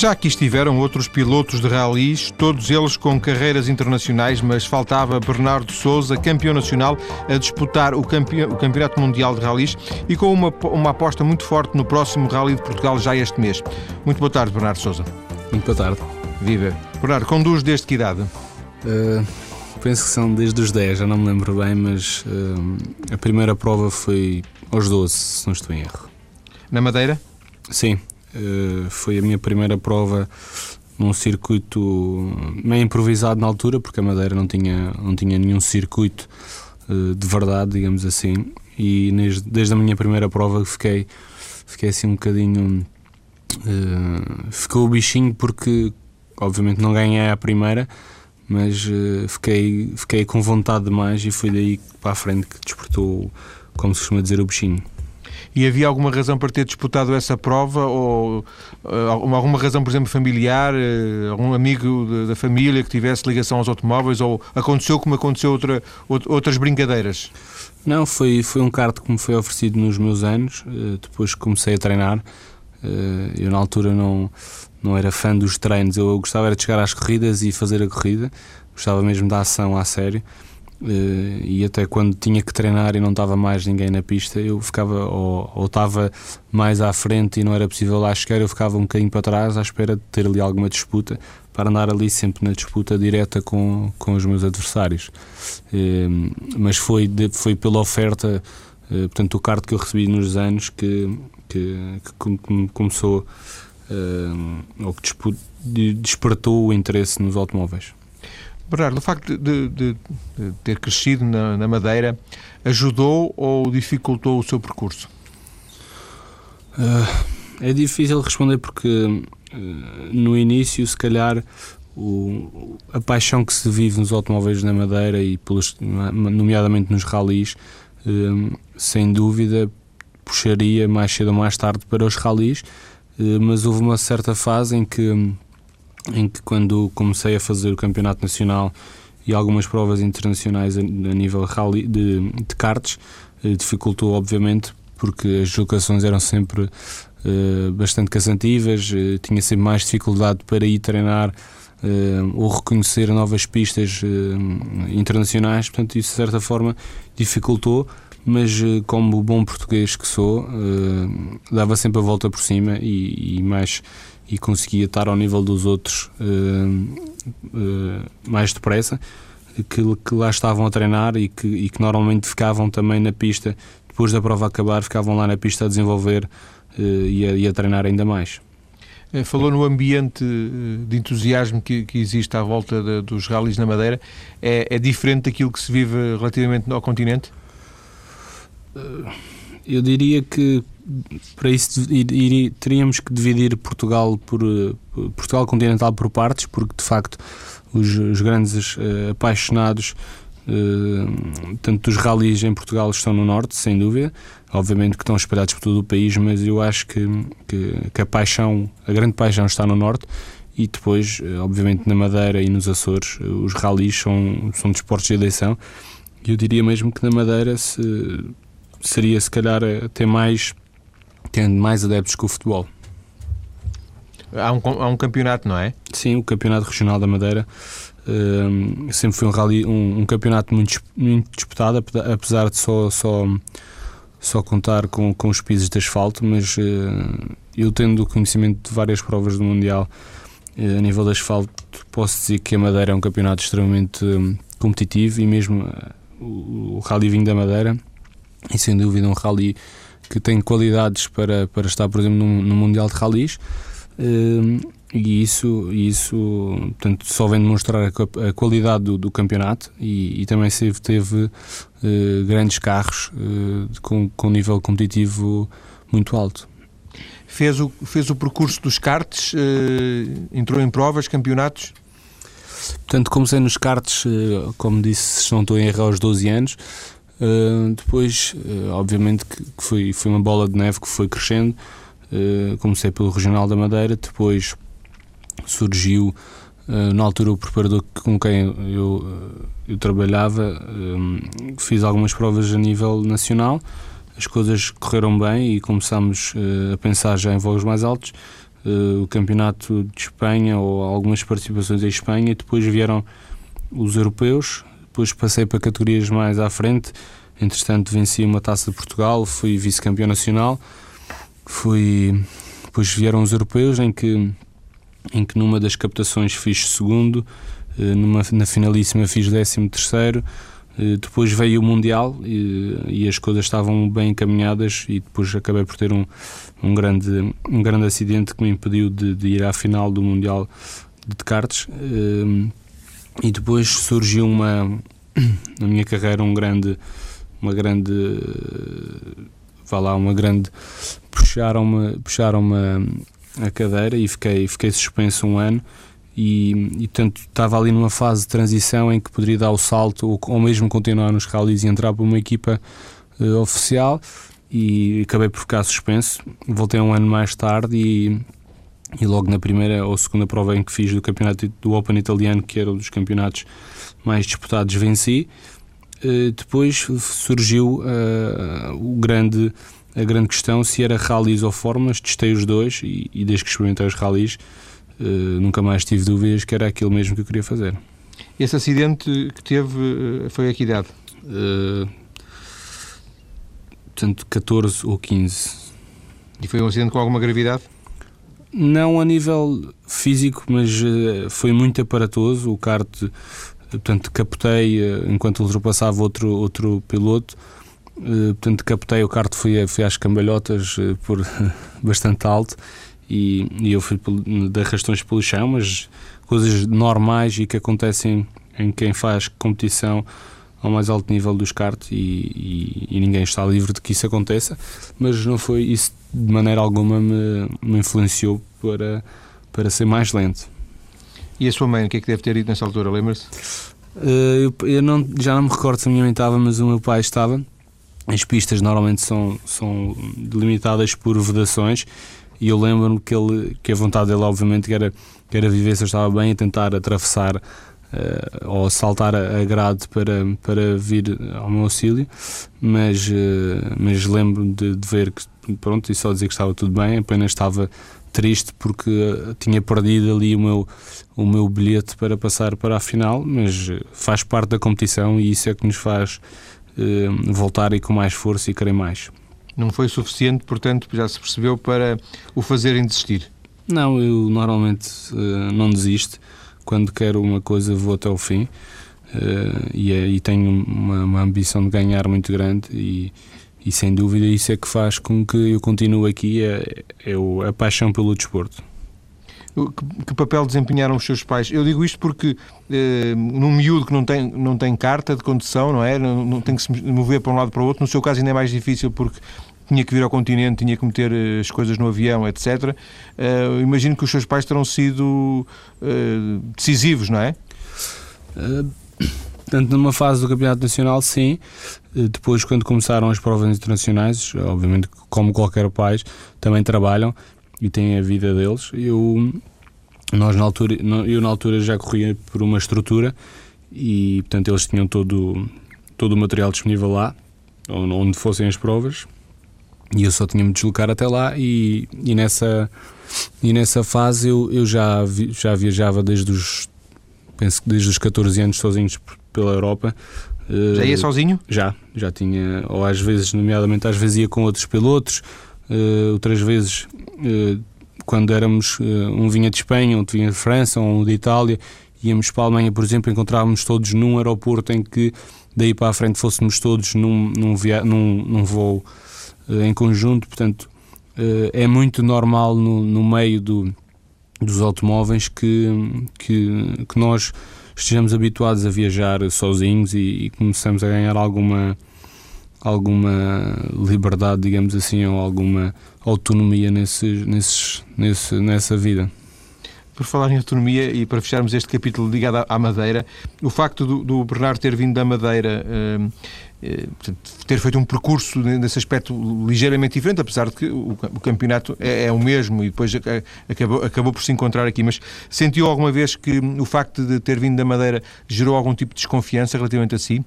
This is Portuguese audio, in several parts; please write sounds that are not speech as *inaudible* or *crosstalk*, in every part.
Já aqui estiveram outros pilotos de ralis, todos eles com carreiras internacionais, mas faltava Bernardo Souza, campeão nacional, a disputar o, o Campeonato Mundial de Ralis e com uma, uma aposta muito forte no próximo Rally de Portugal já este mês. Muito boa tarde, Bernardo Souza. Muito boa tarde. Viva. Bernardo, conduz desde que idade? Uh, penso que são desde os 10, já não me lembro bem, mas uh, a primeira prova foi aos 12, se não estou em erro. Na Madeira? Sim, foi a minha primeira prova num circuito meio improvisado na altura, porque a Madeira não tinha, não tinha nenhum circuito de verdade, digamos assim, e desde, a minha primeira prova fiquei, fiquei assim um bocadinho. ficou o bichinho porque obviamente não ganhei a primeira, mas fiquei, fiquei com vontade demais e foi daí para a frente que despertou, como se costuma dizer, o bichinho. E havia alguma razão para ter disputado essa prova? Ou uh, alguma razão, por exemplo, familiar? Uh, algum amigo da família que tivesse ligação aos automóveis? Ou aconteceu como aconteceu outra, outras brincadeiras? Não, foi, foi um kart que me foi oferecido nos meus anos, depois comecei a treinar. Eu, na altura, não, não era fã dos treinos, eu gostava de chegar às corridas e fazer a corrida, gostava mesmo da ação a sério. Uh, e até quando tinha que treinar e não estava mais ninguém na pista, eu ficava ou, estava mais à frente e não era possível lá chegar, eu ficava um bocadinho para trás à espera de ter ali alguma disputa para andar ali sempre na disputa direta com, com os meus adversários. Uh, mas foi, de, foi pela oferta, uh, portanto, o kart que eu recebi nos anos que, que, que começou ou que despertou o interesse nos automóveis. Bernardo, o facto de, de, de ter crescido na, na, Madeira ajudou ou dificultou o seu percurso? Uh, é difícil responder porque uh, no início, se calhar, o, a paixão que se vive nos automóveis na Madeira e pelos, nomeadamente nos ralis, uh, sem dúvida puxaria mais cedo ou mais tarde para os ralis mas houve uma certa fase em que, em que quando comecei a fazer o campeonato nacional e algumas provas internacionais a, a nível rally de, de karts, eh, dificultou obviamente porque as deslocações eram sempre uh, bastante cansativas, uh, tinha sempre mais dificuldade para ir treinar uh, ou reconhecer novas pistas internacionais, portanto isso de certa forma dificultou mas como bom português que sou, dava sempre a volta por cima e, e, mais e conseguia estar ao nível dos outros uh, uh, mais depressa, que, que, lá estavam a treinar e que, e que, normalmente ficavam também na pista, depois da prova acabar, ficavam lá na pista a desenvolver e a, e, a, treinar ainda mais. Falou no ambiente de entusiasmo que, que existe à volta de, dos rallies na Madeira. É, é diferente daquilo que se vive relativamente ao continente? Eh, eu diria que para isso teríamos que dividir Portugal por eh, Portugal continental por partes, porque de facto os, os grandes uh, apaixonados uh, tanto dos ralis em Portugal estão no norte, sem dúvida, obviamente que estão espalhados por todo o país, mas eu acho que, que, que a paixão, a grande paixão está no norte e depois, obviamente na Madeira e nos Açores, os ralis são, são desportos de eleição. Eu diria mesmo que na Madeira se seria se calhar até mais tendo mais adeptos que o futebol. Há um, há um campeonato, não é? Sim, o Campeonato Regional da Madeira uh, sempre foi um, rally, um, um, campeonato muito, muito disputado, apesar de só, só, só contar com, com os pisos de asfalto, mas uh, eu tendo conhecimento de várias provas do Mundial uh, a nível de asfalto, posso dizer que a Madeira é um campeonato extremamente hum, competitivo e mesmo o, o Rally Vinho da Madeira e sem dúvida um rally que tem qualidades para, para estar, por exemplo, no, no Mundial de Rallys. Uh, e isso, isso portanto, só vem demonstrar a, a qualidade do, do campeonato e, e, também se teve uh, grandes carros uh, com, com nível competitivo muito alto. Fez o, fez o percurso dos karts, entrou em provas, campeonatos? Portanto, comecei nos karts, como disse, se não estou em erro, aos 12 anos. Uh, depois, uh, obviamente, que, que, foi, foi uma bola de neve que foi crescendo. Uh, comecei pelo Regional da Madeira, depois surgiu, na altura, o preparador com quem eu, eu trabalhava. fiz algumas provas a nível nacional, as coisas correram bem e começámos a pensar já em voos mais altos. o campeonato de Espanha ou algumas participações em Espanha, e depois vieram os europeus, depois passei para categorias mais à frente, entretanto venci uma taça de Portugal, fui vice-campeão nacional, fui, depois vieram os europeus em que, em que numa das captações fiz segundo, uh, numa, na finalíssima fiz décimo terceiro, eh, depois veio o Mundial e, e, as coisas estavam bem encaminhadas e depois acabei por ter um, um, grande, um grande acidente que me impediu de, de ir à final do Mundial de cartas eh, e depois surgiu uma na minha carreira um grande uma grande vá lá uma grande puxaram-me puxaram-me a cadeira e fiquei fiquei suspenso um ano e, e portanto estava ali numa fase de transição em que poderia dar o salto ou, ou mesmo continuar nos rallies e entrar para uma equipa uh, oficial e acabei por ficar suspenso. Voltei um ano mais tarde e, e logo na primeira ou segunda prova em que fiz do campeonato do Open italiano, que era um dos campeonatos mais disputados, venci. Uh, depois surgiu uh, o grande, a grande questão se era rallies ou formas, testei os dois e, e desde que experimentei os rallies uh, nunca mais tive dúvidas que era aquilo mesmo que eu queria fazer. Esse acidente que teve foi a que idade? Uh, portanto, 14 ou 15. E foi um acidente com alguma gravidade? Não a nível físico, mas foi muito aparatoso. O kart, portanto, captei enquanto ultrapassava outro, outro piloto. portanto, captei o kart, fui, fui às cambalhotas por *laughs* bastante alto e, e eu fui de arrastões pelo chão, mas coisas normais e que acontecem em quem faz competição ao mais alto nível dos kart e, e, e, ninguém está livre de que isso aconteça, mas não foi isso de maneira alguma me, me influenciou para, para ser mais lento. E a sua mãe, o que é que deve ter ido nessa altura, lembra-se? Uh, eu, eu não, já não me recordo se a minha mãe estava, mas o meu pai estava. As pistas normalmente são, são delimitadas por vedações e eu lembro-me que, ele, que a vontade dele, obviamente, era, que era viver se eu estava bem e tentar atravessar uh, ou saltar a, grade para, para vir ao meu auxílio, mas, uh, mas lembro de, de, ver que, pronto, e só dizer que estava tudo bem, apenas estava triste porque uh, tinha perdido ali o meu, o meu bilhete para passar para a final, mas faz parte da competição e isso é que nos faz voltar e com mais força e querer mais. Não foi suficiente, portanto, já se percebeu para o fazerem desistir? Não, eu normalmente uh, não desisto. Quando quero uma coisa, vou até o fim. E, é, e, tenho uma, uma, ambição de ganhar muito grande e, e, sem dúvida isso é que faz com que eu continue aqui é, é a paixão pelo desporto. Que, que, papel desempenharam os seus pais? Eu digo isto porque eh, num miúdo que não tem, não tem carta de condução, não é? Não, não, tem que se mover para um lado para o outro. No seu caso ainda é mais difícil porque tinha que vir ao continente, tinha que meter eh, as coisas no avião, etc. Uh, imagino que os seus pais terão sido uh, decisivos, não é? Uh, tanto numa fase do Campeonato Nacional, sim. Depois, quando começaram as provas internacionais, obviamente, como qualquer pai, também trabalham e têm a vida deles. Eu, nós, na altura, eu, na altura, já corria por uma estrutura e, portanto, eles tinham todo, todo o material disponível lá, onde fossem as provas e eu só tinha me deslocar até lá e, e nessa e nessa fase eu, eu já, vi, já viajava desde os penso que desde os 14 anos sozinhos pela Europa já ia sozinho? Já, já tinha, ou às vezes, nomeadamente, às vezes ia com outros pilotos, uh, outras vezes, uh, quando éramos, um vinha de Espanha, outro vinha de França, um de Itália, íamos para a Alemanha, por exemplo, encontrávamos todos num aeroporto em que daí para a frente fôssemos todos num, num, via num, num voo eh, em conjunto, portanto, eh, é muito normal no, no meio do, dos automóveis que, que, que, nós estejamos habituados a viajar sozinhos e, e começamos a ganhar alguma alguma liberdade, digamos assim, ou alguma autonomia nesses, nesses, nesse, nessa vida. Por falar em autonomia e para fecharmos este capítulo ligado à Madeira, o facto do, do Bernardo ter vindo da Madeira eh, eh, ter feito um percurso nesse aspecto ligeiramente diferente, apesar de que o, campeonato é, é, o mesmo e depois acabou, acabou por se encontrar aqui. Mas sentiu alguma vez que o facto de ter vindo da Madeira gerou algum tipo de desconfiança relativamente a si?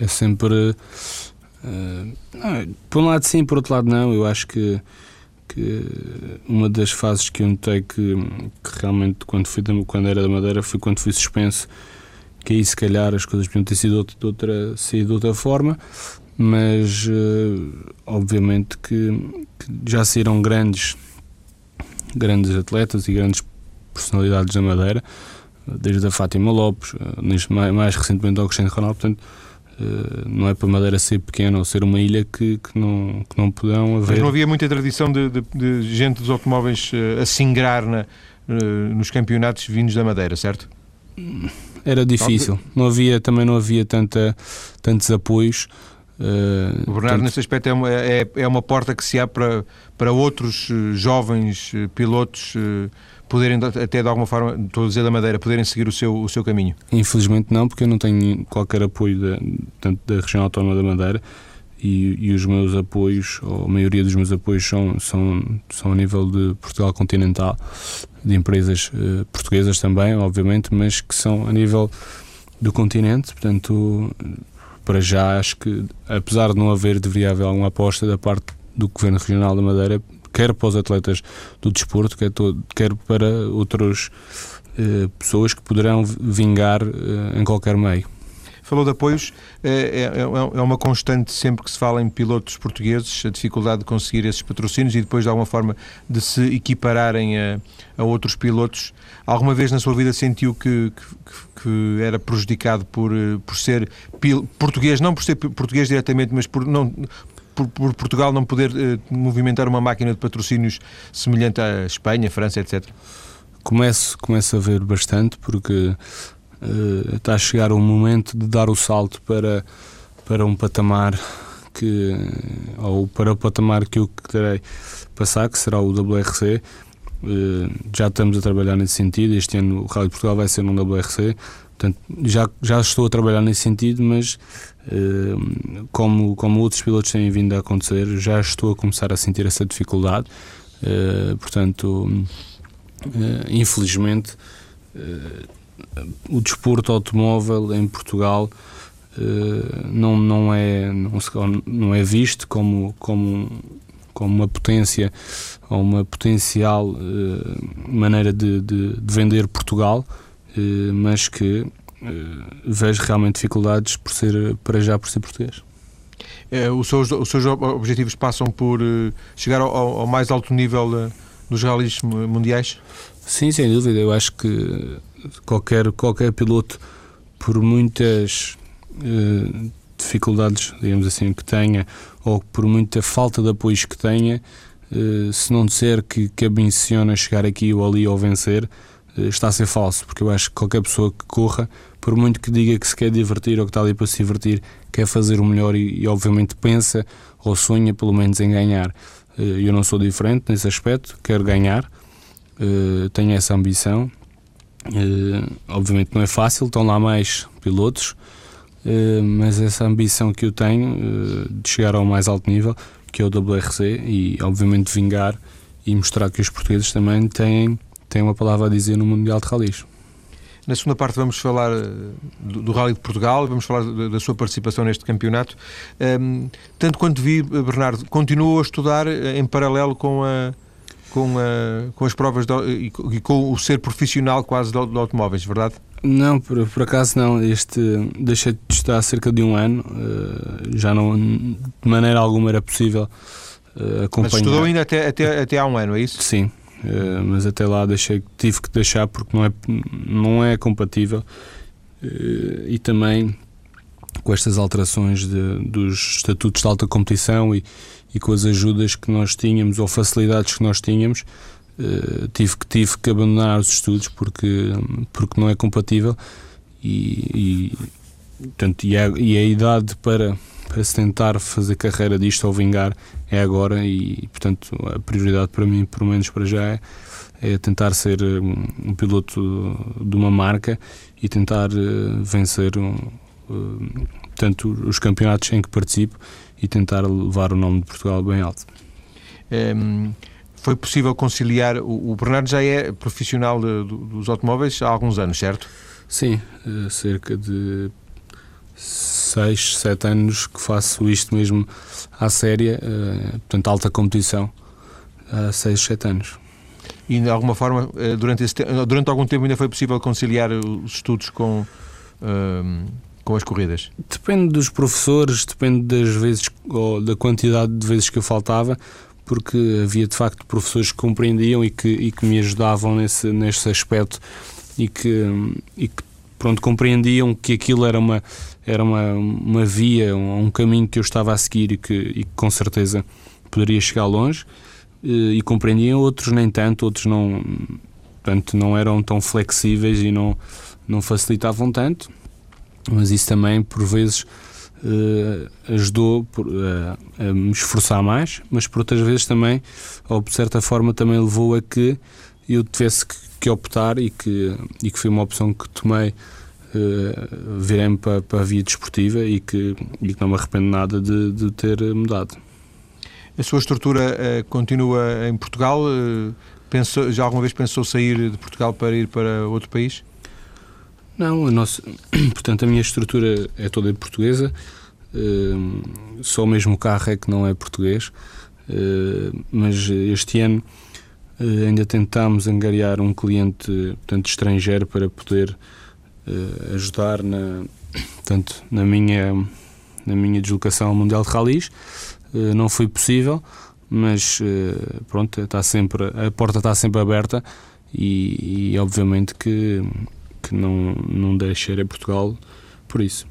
É sempre. Uh, não, por um lado sim, por outro lado não. Eu acho que, que uma das fases que eu notei que, que realmente quando, fui quando era da Madeira foi quando fui suspenso que aí se calhar as coisas podiam ter sido de outra, sido de outra forma mas uh, obviamente que, que, já saíram grandes grandes atletas e grandes personalidades da Madeira desde a Fátima Lopes uh, mais, mais recentemente ao Cristiano Ronaldo portanto uh, não é para Madeira ser pequena ou ser uma ilha que, que, não, que não poderão haver mas não havia muita tradição de, de, de gente dos automóveis a singrar na, nos campeonatos vindos da Madeira, certo? Era difícil, não havia, também não havia tanta, tantos apoios Uh, o Bernardo, nesse aspecto, é uma, é, é uma porta que se abre para, para outros uh, jovens uh, pilotos poderem, até de alguma forma, estou a dizer da Madeira, poderem seguir o seu, o seu caminho? Infelizmente não, porque eu não tenho qualquer apoio da, tanto da região autónoma da Madeira e, e, os meus apoios, ou a maioria dos meus apoios, são, são, são a nível de Portugal continental, de empresas portuguesas também, obviamente, mas que são a nível do continente, portanto para já acho que, apesar de não haver, deveria haver alguma aposta da parte do Governo Regional da Madeira, quer para os atletas do desporto, quer, todo, quer para outras eh, pessoas que poderão vingar eh, em qualquer meio. Falou de apoios, é, é, é, é, uma constante sempre que se fala em pilotos portugueses, a dificuldade de conseguir esses patrocínios e depois de alguma forma de se equipararem a, a outros pilotos. Alguma vez na sua vida sentiu que, que, que era prejudicado por, por ser português, não por ser português diretamente, mas por não, por, por, Portugal não poder uh, movimentar uma máquina de patrocínios semelhante à Espanha, França, etc? Começo, começo a ver bastante, porque uh, está a chegar o momento de dar o salto para, para um patamar que, ou para o patamar que eu querei passar, que será o WRC. Uh, já estamos a trabalhar nesse sentido. Este ano o Rádio Portugal vai ser num WRC. Portanto, já, já estou a trabalhar nesse sentido, mas uh, como, como outros pilotos têm vindo a acontecer, já estou a começar a sentir essa dificuldade. Portanto, infelizmente, o desporto automóvel em Portugal uh, não, não, é, não, é visto como, como, como uma potência ou uma potencial uh, maneira de, de, de, vender Portugal, uh, mas que vejo realmente dificuldades por ser, para já por ser português. os, seus, os seus objetivos passam por chegar ao, ao mais alto nível dos rallies mundiais? Sim, sem dúvida. Eu acho que qualquer, qualquer piloto, por muitas uh, dificuldades, digamos assim, que tenha, ou por muita falta de apoios que tenha, uh, se não disser que, que ambiciona chegar aqui ou ali ou vencer, uh, está a ser falso, porque eu acho que qualquer pessoa que corra, por muito que diga que se quer divertir ou que está ali para se divertir, quer fazer o melhor e, e obviamente pensa ou sonha pelo menos em ganhar. Eu não sou diferente nesse aspecto, quero ganhar, tenho essa ambição obviamente não é fácil, estão lá mais pilotos, uh, mas essa ambição que eu tenho uh, de chegar ao mais alto nível, que é o WRC, e obviamente vingar e mostrar que os portugueses também têm, têm uma palavra a dizer no Mundial de Rallys. Na segunda parte vamos falar do, do Rally de Portugal, vamos falar da, da sua participação neste campeonato. Um, ehm, tanto quanto vi, Bernardo, continuou a estudar em paralelo com a, com, a, com as provas e, e, com o ser profissional quase de, de automóveis, verdade? Não, por, por, acaso não. Este deixei de estar há cerca de um ano. Uh, já não, de maneira alguma era possível uh, acompanhar. Mas estudou ainda até, até, até há um ano, é isso? Sim, uh, mas até lá deixei, tive que deixar porque não é, não é compatível. e também com estas alterações de, dos estatutos de alta competição e, e com as ajudas que nós tínhamos ou facilidades que nós tínhamos, uh, tive, que, tive que abandonar os estudos porque, porque não é compatível e, e, e, a, e a idade para, para se tentar fazer carreira disto ou vingar é agora e, portanto, a prioridade para mim, pelo menos para já, é, é tentar ser um, piloto de uma marca e tentar uh, vencer um, tanto os campeonatos em que participo e tentar levar o nome de Portugal bem alto. Um, foi possível conciliar? O, Bernardo já é profissional de, dos automóveis há alguns anos, certo? Sim, eh, cerca de 6, 7 anos que faço isto mesmo à séria, uh, portanto, alta competição. há 6, 7 anos. E de alguma forma, eh, durante, esse, durante algum tempo ainda foi possível conciliar os estudos com, uh, com as corridas? Depende dos professores, depende das vezes, ou da quantidade de vezes que eu faltava, porque havia de facto professores que compreendiam e que, e que me ajudavam nesse, nesse aspecto e que, e que pronto, compreendiam que aquilo era uma, era uma, uma via, um, um caminho que eu estava a seguir e que, e que com certeza poderia chegar longe e compreendiam, outros nem tanto, outros não, portanto, não eram tão flexíveis e não, não facilitavam tanto, mas isso também por vezes uh, ajudou uh, a me esforçar mais, mas por outras vezes também, ou de certa forma, também levou a que eu tivesse que, que optar e que, e que foi uma opção que tomei. Uh, virei-me para, para a via desportiva e que, e que não me arrependo nada de, de ter mudado. A sua estrutura uh, continua em Portugal? Pensou, já alguma vez pensou sair de Portugal para ir para outro país? Não, a nossa, *clears throat* portanto a minha estrutura é toda portuguesa, uh, só o mesmo carro é que não é português, mas este ano ainda tentámos angariar um cliente portanto, estrangeiro para poder ajudar na, *clears throat* portanto, na, minha, na minha deslocação Mundial de Rallys. Eh, não foi possível, mas pronto, está sempre, a porta está sempre aberta e, e obviamente que, que não, não deixarei a Portugal por isso.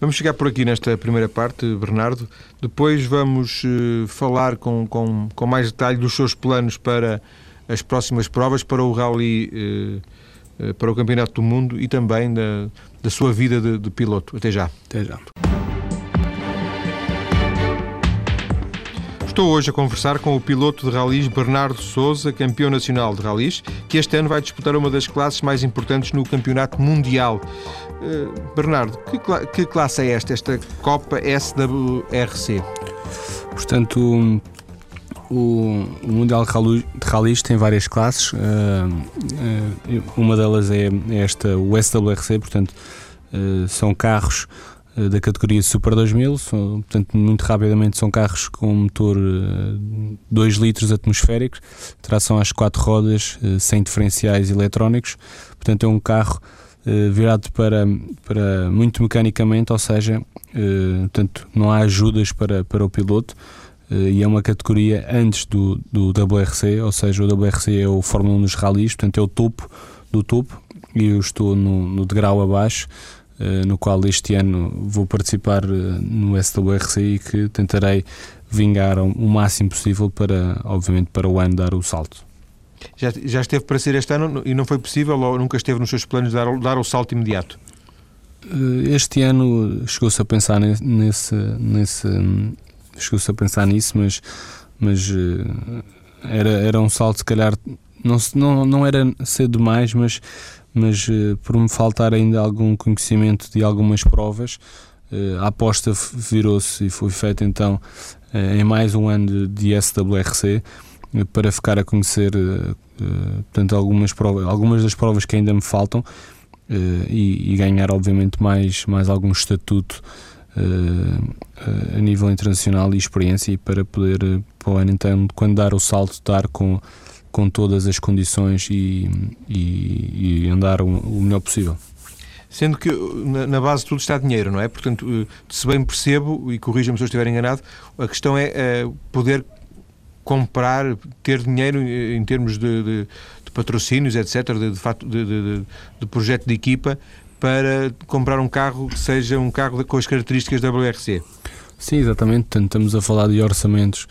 Vamos chegar por aqui nesta primeira parte, Bernardo. Depois vamos uh, falar com, com, com mais detalhe dos seus planos para as próximas provas, para o Rally, uh, uh, para o Campeonato do Mundo e também da, da sua vida de, de piloto. Até já. Até já. Estou hoje a conversar com o piloto de ralis Bernardo Souza, campeão nacional de ralis, que este ano vai disputar uma das classes mais importantes no campeonato mundial. Uh, Bernardo, que, que, classe é esta, esta Copa SWRC? Portanto, o, o, Mundial de Ralis tem várias classes. Uh, uh, uma delas é, é esta, o SWRC, portanto, são carros eh, da categoria Super 2000, são, portanto, muito rapidamente são carros com motor 2 eh, litros atmosféricos, tração às quatro rodas, eh, sem diferenciais eletrónicos, portanto é um carro virado para, para muito mecanicamente, ou seja, portanto, não há ajudas para, para o piloto, e é uma categoria antes do, do WRC, ou seja, o WRC é o Fórmula 1 dos rallies, portanto é o topo do topo, e eu estou no, no degrau abaixo, eh, no qual este ano vou participar eh, no SWRC e que tentarei vingar o máximo possível para, obviamente, para o ano dar o salto. Já, já esteve para ser este ano e não foi possível ou nunca esteve nos seus planos dar, dar o salto imediato? Eh, este ano chegou-se a pensar nesse, nesse chegou-se a pensar nisso, mas, mas era, era um salto se calhar não, não, não era cedo demais, mas mas uh, por me faltar ainda algum conhecimento de algumas provas, uh, a aposta virou-se e foi feita então uh, em mais um ano de, de SWRC para ficar a conhecer portanto, algumas, provas, algumas das provas que ainda me faltam e, e, ganhar obviamente mais, mais algum estatuto a nível internacional e experiência para poder para o ano então quando dar o salto dar com com todas as condições e, e, e andar o, o, melhor possível. Sendo que na, base tudo está dinheiro, não é? Portanto, eh, se bem percebo, e corrija-me se eu estiver enganado, a questão é, é poder comprar, ter dinheiro em termos de, de, de patrocínios, etc., de, de, facto, de, de, projeto de equipa, para comprar um carro que seja um carro com as características da WRC. Sim, exatamente. Portanto, estamos a falar de orçamentos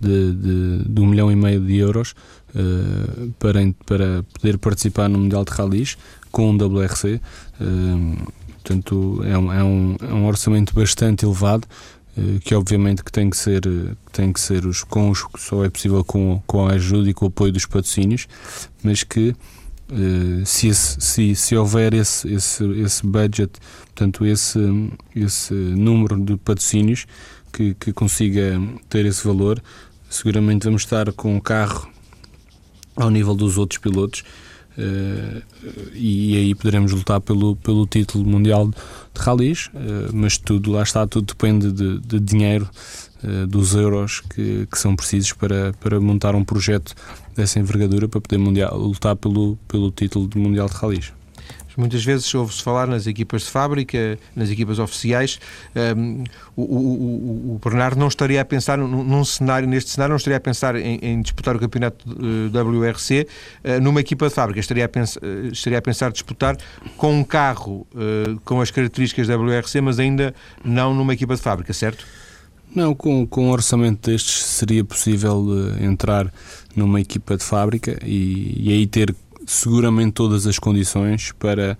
de, de, de um milhão e meio de euros uh, para, para poder participar no Mundial de Rallys com um WRC. Uh, eh, portanto, é um, é, um, é um orçamento bastante elevado uh, que obviamente que tem que ser, tem que ser os, com os, só é possível com, com a ajuda e com o apoio dos patrocínios, mas que se, se, se houver esse, esse, esse budget, portanto, esse, esse número de patrocínios que, que consiga ter esse valor, seguramente vamos estar com um carro ao nível dos outros pilotos Uh, e aí poderemos lutar pelo, pelo título mundial de ralis, uh, mas tudo, lá está, tudo depende de, de dinheiro, uh, dos euros que, que, são precisos para, para montar um projeto dessa envergadura para poder mundial, lutar pelo, pelo título de mundial de ralis. Muitas vezes ouve-se falar nas equipas de fábrica, nas equipas oficiais. Um, o, o, o, Bernardo não estaria a pensar num, num, cenário, neste cenário, não estaria a pensar em, em disputar o campeonato uh, WRC uh, numa equipa de fábrica. Estaria a, pens, uh, estaria a pensar disputar com um carro com as características WRC, mas ainda não numa equipa de fábrica, certo? Não, com, com um orçamento destes seria possível entrar numa equipa de fábrica e, e aí ter seguramente todas as condições para,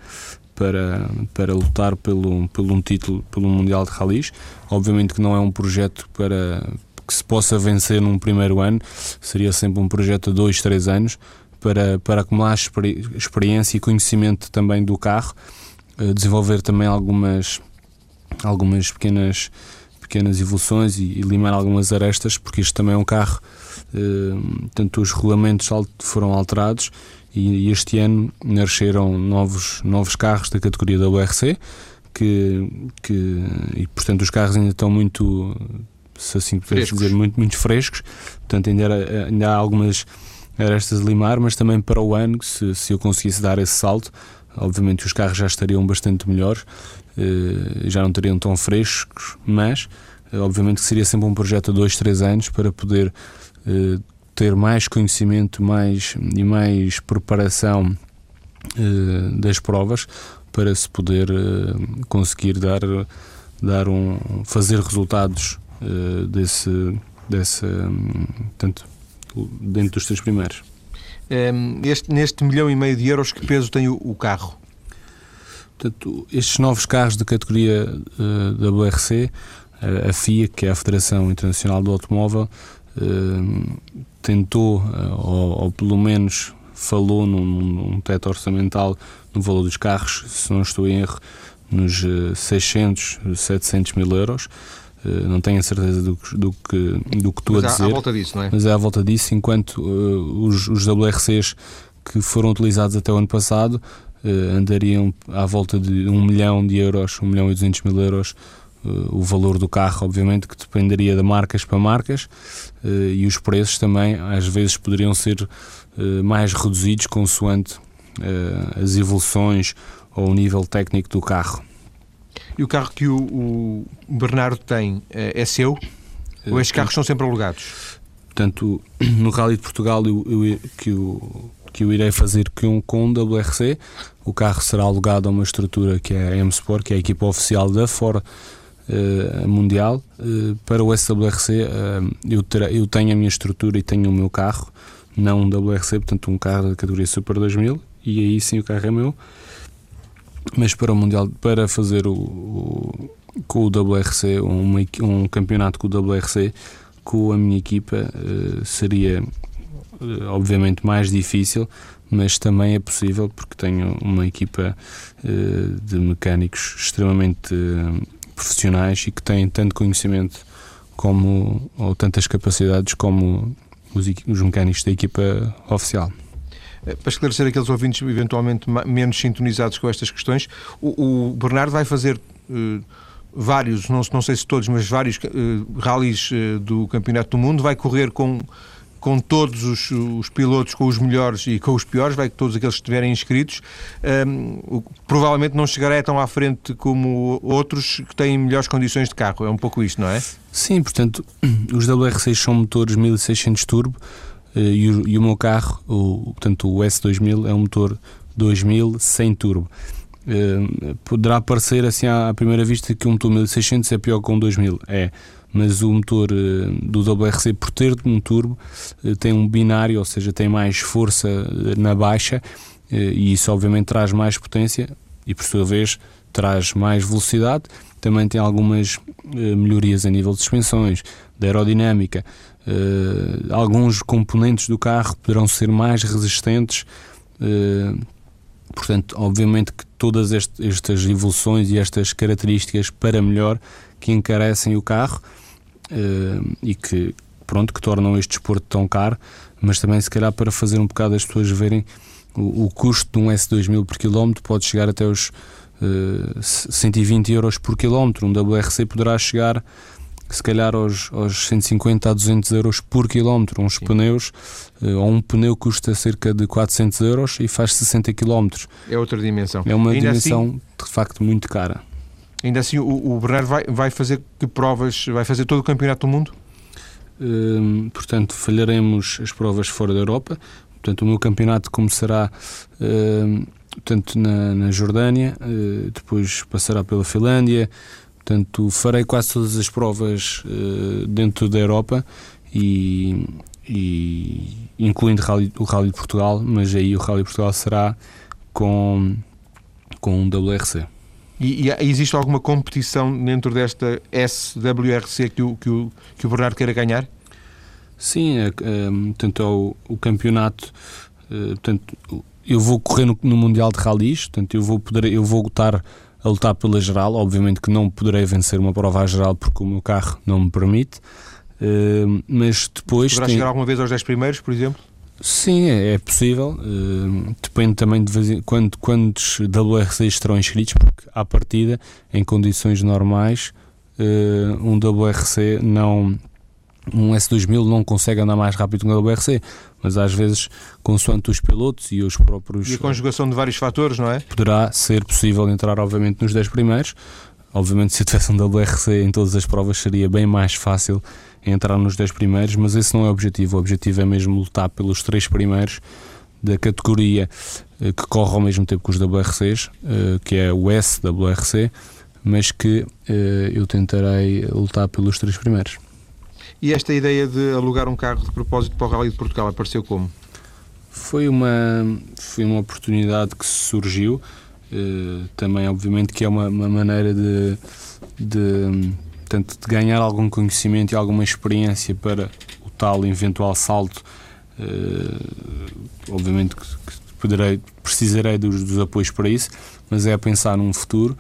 para, para lutar pelo, pelo um título, pelo Mundial de Rallys. Obviamente que não é um projeto para que se possa vencer num primeiro ano, seria sempre um projeto de dois, três anos para, para acumular experi experiência e conhecimento também do carro, eh, desenvolver também algumas, algumas pequenas, pequenas evoluções e, e limar algumas arestas, porque isto também é um carro, eh, tanto os regulamentos foram alterados e, este ano nasceram novos, novos carros da categoria da URC que, que e portanto os carros ainda estão muito se assim podemos dizer muito, muito frescos. Portanto ainda, era, ainda há algumas arestas a limar mas também para o ano se, se eu conseguisse dar esse salto obviamente os carros já estariam bastante melhores eh, já não teriam tão frescos mas eh, obviamente que seria sempre um projeto de dois, três anos para poder eh, ter mais conhecimento mais, e mais preparação uh, das provas para se poder uh, conseguir dar, dar um, fazer resultados uh, desse, desse tanto dentro dos três primeiros. Um, este, neste milhão e meio de euros, que peso tem o, o carro? Portanto, estes novos carros de categoria uh, WRC, a, a FIA, que é a Federação Internacional do Automóvel, uh, tentou, eh, ou, ou pelo menos falou num, num, teto orçamental no valor dos carros, se não estou em erro, nos 600, eh, 700 mil euros. Eh, não tenho a certeza do, do, que, do que tu Mas a dizer. Mas é à volta disso, não é? Mas é à volta disso, enquanto uh, os, os WRCs que foram utilizados até o ano passado uh, andariam à volta de 1 milhão de euros, 1 milhão e 200 mil euros o valor do carro, obviamente, que dependeria de marcas para marcas uh, e os preços também, às vezes, poderiam ser uh, mais reduzidos consoante as evoluções ou o nível técnico do carro. E o carro que o, o Bernardo tem é seu? ou estes carros são sempre alugados? Portanto, *clears throat* no Rally de Portugal eu, eu, que, eu, que eu irei fazer com, com um WRC, o carro será alugado a uma estrutura que é a M-Sport, que é a equipa oficial da Ford mundial. Uh, para o SWRC, eh, eu, eu tenho a minha estrutura e tenho o meu carro, não um WRC, portanto, um carro da categoria Super 2000, e aí sim o carro é meu. Mas para o Mundial, para fazer o, o com o WRC, um, um campeonato com o WRC, com a minha equipa, seria obviamente mais difícil, mas também é possível porque tenho uma equipa de mecânicos extremamente profissionais e que têm tanto conhecimento como ou tantas capacidades como os, os mecânicos da equipa oficial. Eh, para esclarecer aqueles ouvintes eventualmente menos sintonizados com estas questões, o, o Bernardo vai fazer uh, vários, não, não sei se todos, mas vários uh, rallies uh, do Campeonato do Mundo, vai correr com com todos os, os, pilotos, com os melhores e com os piores, vai que todos aqueles que estiverem inscritos, um, provavelmente não chegará tão à frente como outros que têm melhores condições de carro. É um pouco isto, não é? Sim, portanto, *clears throat* os WR6 são motores 1600 turbo uh, e, o, e, o, meu carro, o, portanto, o S2000 é um motor 2000 sem turbo. Uh, poderá parecer assim à primeira vista que um motor 1600 é pior que um 2000. É mas o motor eh, do WRC, por ter um turbo, eh, tem um binário, ou seja, tem mais força eh, na baixa e isso obviamente traz mais potência e por sua vez traz mais velocidade. Também tem algumas melhorias a nível de suspensões, de aerodinâmica. alguns componentes do carro poderão ser mais resistentes. portanto, obviamente que todas estas evoluções e estas características para melhor que encarecem o carro uh, e que, pronto, que tornam este desporto tão caro, mas também se calhar para fazer um bocado as pessoas verem o, o, custo de um S2000 por quilómetro pode chegar até os uh, 120 euros por quilómetro. Um WRC poderá chegar se calhar aos, aos 150 a 200 euros por quilómetro. Uns Sim. pneus, uh, ou um pneu custa cerca de 400 euros e faz 60 quilómetros. É outra dimensão. É uma Ainda dimensão assim, de facto muito cara. Ainda assim, o, o Bernardo vai, vai fazer que provas? Vai fazer todo o campeonato do mundo? Uh, portanto, falharemos as provas fora da Europa. Portanto, o meu campeonato começará uh, portanto, na, na Jordânia, uh, depois passará pela Finlândia, Portanto, farei quase todas as provas uh, dentro da Europa e, e incluindo o Rally de Portugal, mas aí o Rally de Portugal será com, com um WRC. E, e, existe alguma competição dentro desta SWRC que o, que o, que o Bernardo queira ganhar? Sim, é, é, é o, o campeonato. É, portanto, eu vou correr no, no Mundial de Rallys, portanto, eu vou poder, eu vou lutar a lutar pela geral. Obviamente que não poderei vencer uma prova à geral porque o meu carro não me permite. Uh, mas depois. Poderá tem... chegar alguma vez aos 10 primeiros, por exemplo? Sim, é, é possível. Uh, depende também de quando, quantos WRC estarão inscritos, porque à partida, em condições normais, uh, um WRC não. Um S2000 não consegue andar mais rápido que um WRC mas às vezes, consoante os pilotos e os próprios. E a conjugação de vários fatores, não é? Poderá ser possível entrar, obviamente, nos 10 primeiros. Obviamente, se eu tivesse um WRC em todas as provas, seria bem mais fácil entrar nos 10 primeiros, mas esse não é o objetivo. O objetivo é mesmo lutar pelos 3 primeiros da categoria eh, que corre ao mesmo tempo que os WRCs, eh, que é o SWRC, mas que eh, eu tentarei lutar pelos três primeiros. E esta ideia de alugar um carro de propósito para o Rally de Portugal apareceu como? Foi uma, foi uma oportunidade que surgiu. Também, obviamente, que é uma, uma maneira de, de, portanto, de ganhar algum conhecimento e alguma experiência para o tal eventual salto. Uh, obviamente que, poderei, precisarei dos, dos apoios para isso, mas é a pensar num futuro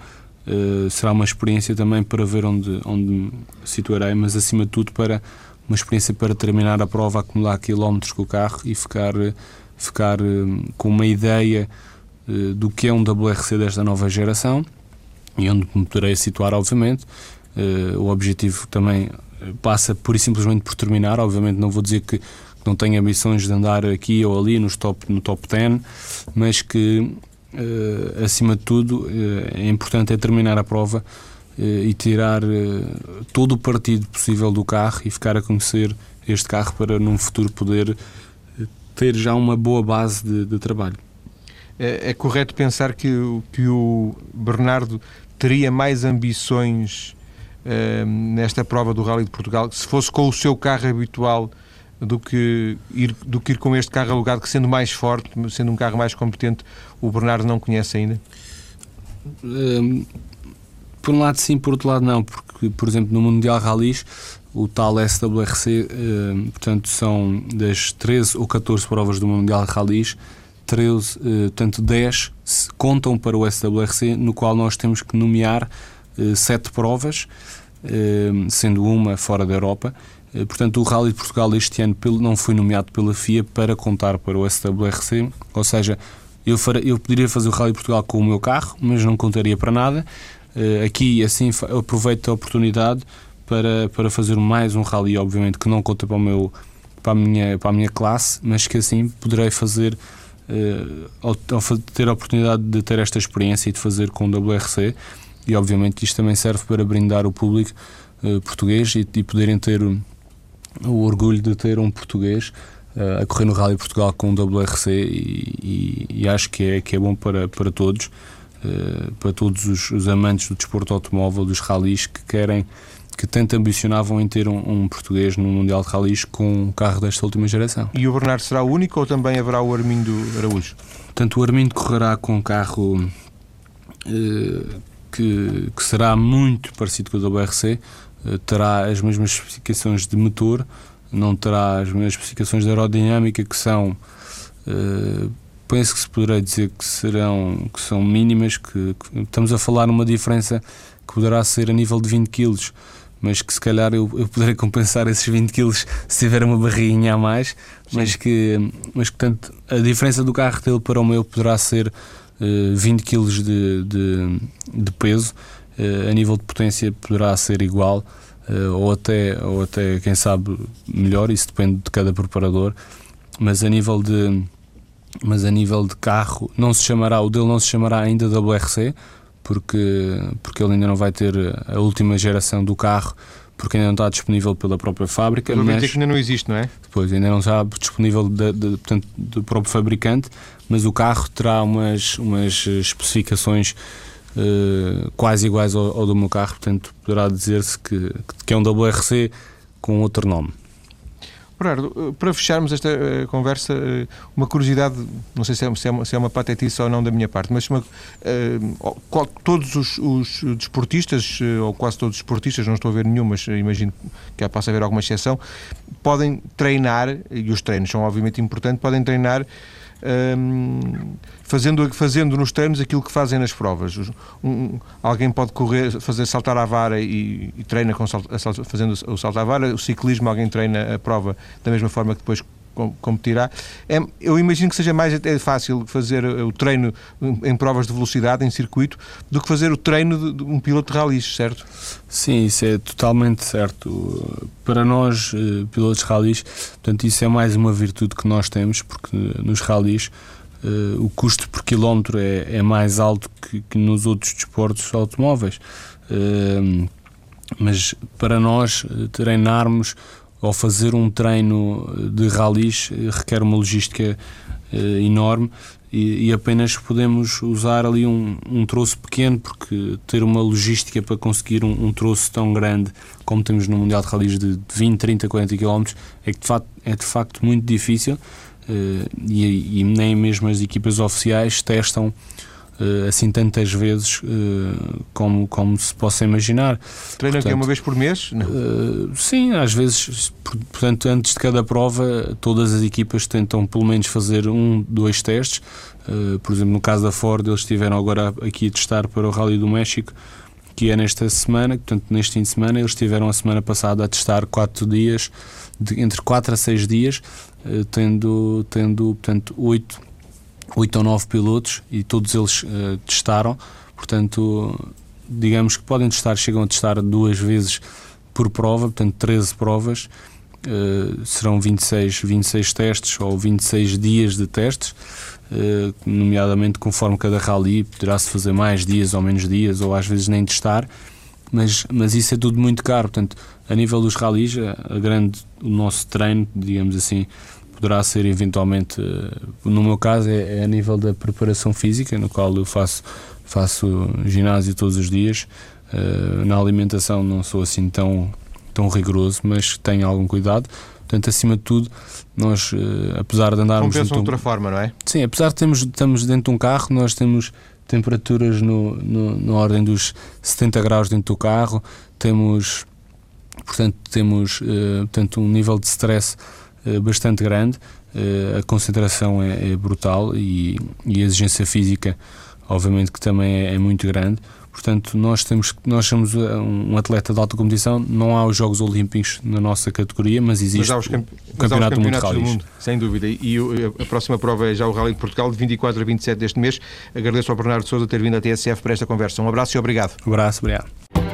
eh, será uma experiência também para ver onde, onde me situarei, mas acima de tudo para uma experiência para terminar a prova, acumular quilómetros com o carro e ficar, ficar uh, com uma ideia uh, do que é um WRC desta nova geração e onde me poderei situar, obviamente. O objetivo também passa pura e simplesmente por terminar, obviamente não vou dizer que não tenho ambições de andar aqui ou ali nos top, no top 10, mas que uh, acima de tudo, uh, é importante é terminar a prova uh, e tirar todo o partido possível do carro e ficar a conhecer este carro para num futuro poder ter já uma boa base de, de trabalho. É, é, correto pensar que, que o Bernardo teria mais ambições nesta prova do Rally de Portugal se fosse com o seu carro habitual do que, ir, do que ir com este carro alugado, que sendo mais forte, sendo um carro mais competente, o Bernardo não conhece ainda? Um, por um lado sim, por outro lado não, porque, por exemplo, no Mundial Rallys, o tal SWRC, um, portanto, são das 13 ou 14 provas do Mundial Rallys, 13, uh, portanto 10 contam para o SWRC, no qual nós temos que nomear uh, 7 provas, uh, sendo uma fora da Europa, eh, portanto, o Rally de Portugal este ano não foi nomeado pela FIA para contar para o SWRC, ou seja, eu, faria, eu poderia fazer o Rally de Portugal com o meu carro, mas não contaria para nada. Eh, aqui, assim, aproveito a oportunidade para, para fazer mais um rally, obviamente, que não conta para, o meu, para, a, minha, para a minha classe, mas que assim poderei fazer, ao, ao, ter a oportunidade de ter esta experiência e de fazer com o WRC. E, obviamente, isto também serve para brindar o público uh, português e, e poderem ter o orgulho de ter um português uh, a correr no Rally Portugal com um WRC e, e, e, acho que é, que é bom para, para todos, uh, para todos os, os, amantes do desporto automóvel, dos rallies que querem, que tanto ambicionavam em ter um, um, português no Mundial de Rallies com um carro desta última geração. E o Bernardo será o único ou também haverá o Armindo Araújo? Portanto, o Armindo correrá com um carro uh, que, que será muito parecido com o WRC, eh, terá as mesmas especificações de motor, não terá as mesmas especificações de aerodinâmica que são uh, penso que se poderá dizer que serão que são mínimas que, que, estamos a falar numa diferença que poderá ser a nível de 20 kg mas que se calhar eu, eu poderei compensar esses 20 quilos se tiver uma barriguinha a mais, mas que, mas portanto, a diferença do carro dele para o meu poderá ser uh, 20 quilos de, de, de peso, uh, a nível de potência poderá ser igual, uh, ou, até, ou até, quem sabe, melhor, isso depende de cada preparador, mas a nível de mas a nível de carro não se chamará, o dele não se chamará ainda WRC, porque, porque ele ainda não vai ter a última geração do carro, porque ainda não está disponível pela própria fábrica. Mas, mas ainda não existe, não é? Depois, ainda não está disponível de, de, portanto, do próprio fabricante, mas o carro terá umas, umas especificações uh, quase iguais ao, ao, do meu carro, portanto poderá dizer-se que, que é um WRC com outro nome. Bernardo, eh, para fecharmos esta uh, conversa, uh, uma curiosidade, não sei se é, se é, uma, se é uma patetice ou não da minha parte, mas uma, uh, todos os, os desportistas, ou quase todos os desportistas, não estou a ver nenhum, mas imagino que possa haver alguma exceção, podem treinar, e os treinos são obviamente importantes, podem treinar um, fazendo, fazendo nos treinos aquilo que fazem nas provas. Um, alguém pode correr, fazer saltar à vara e, e treina com, fazendo o salto à vara, o ciclismo alguém treina a prova da mesma forma que depois competirá. É, eu imagino que seja mais até fácil fazer o treino em provas de velocidade, em circuito, do que fazer o treino de um piloto de ralis, certo? Sim, isso é totalmente certo. Para nós, eh, pilotos ralis, portanto, isso é mais uma virtude que nós temos, porque nos ralis Uh, o custo por quilómetro é, é mais alto que, que, nos outros desportos automóveis. Uh, mas para nós treinarmos ao fazer um treino de ralis eh, requer uma logística uh, enorme e, e, apenas podemos usar ali um, um troço pequeno porque ter uma logística para conseguir um, um troço tão grande como temos no Mundial de Ralis de 20, 30, 40 km é de facto, é de facto muito difícil uh, e, e nem mesmo as equipas oficiais testam assim tantas vezes uh, como, como se possa imaginar. Treina aqui uma vez por mês? Uh, sim, às vezes, portanto, antes de cada prova, todas as equipas tentam pelo menos fazer um, dois testes. por exemplo, no caso da Ford, eles estiveram agora aqui a testar para o Rally do México, que é nesta semana, portanto, neste fim de semana, eles estiveram a semana passada a testar quatro dias, de, entre 4 a 6 dias, tendo, tendo portanto, 8 oito ou nove pilotos e todos eles uh, testaram, portanto, digamos que podem testar, chegam a testar duas vezes por prova, portanto, 13 provas, uh, serão 26, 26 testes ou 26 dias de testes, uh, nomeadamente conforme cada rally, poderá-se fazer mais dias ou menos dias, ou às vezes nem testar, mas, mas isso é tudo muito caro, portanto, a nível dos rallies, a, a grande, o nosso treino, digamos assim, poderá ser eventualmente, eh, no meu caso, é, é, a nível da preparação física, no qual eu faço, faço ginásio todos os dias. Uh, na alimentação não sou assim tão, tão rigoroso, mas tenho algum cuidado. Portanto, acima de tudo, nós, uh, apesar de andarmos. Compensa de outra um... forma, não é? Sim, apesar de termos, estamos dentro de um carro, nós temos temperaturas no, no, na ordem dos 70 graus dentro do carro, temos, portanto, temos uh, portanto, um nível de stress bastante grande, eh, a concentração é, é brutal e, a exigência física, obviamente, que também é, é, muito grande. Portanto, nós, temos, nós somos eh, um atleta de alta competição, não há os Jogos Olímpicos na nossa categoria, mas existe mas camp o Campeonato do Mundo, do mundo Sem dúvida. E a próxima prova é já o Rally de Portugal, de 24 a 27 deste mês. Agradeço ao Bernardo Souza ter vindo à TSF para esta conversa. Um abraço e obrigado. Um abraço, obrigado.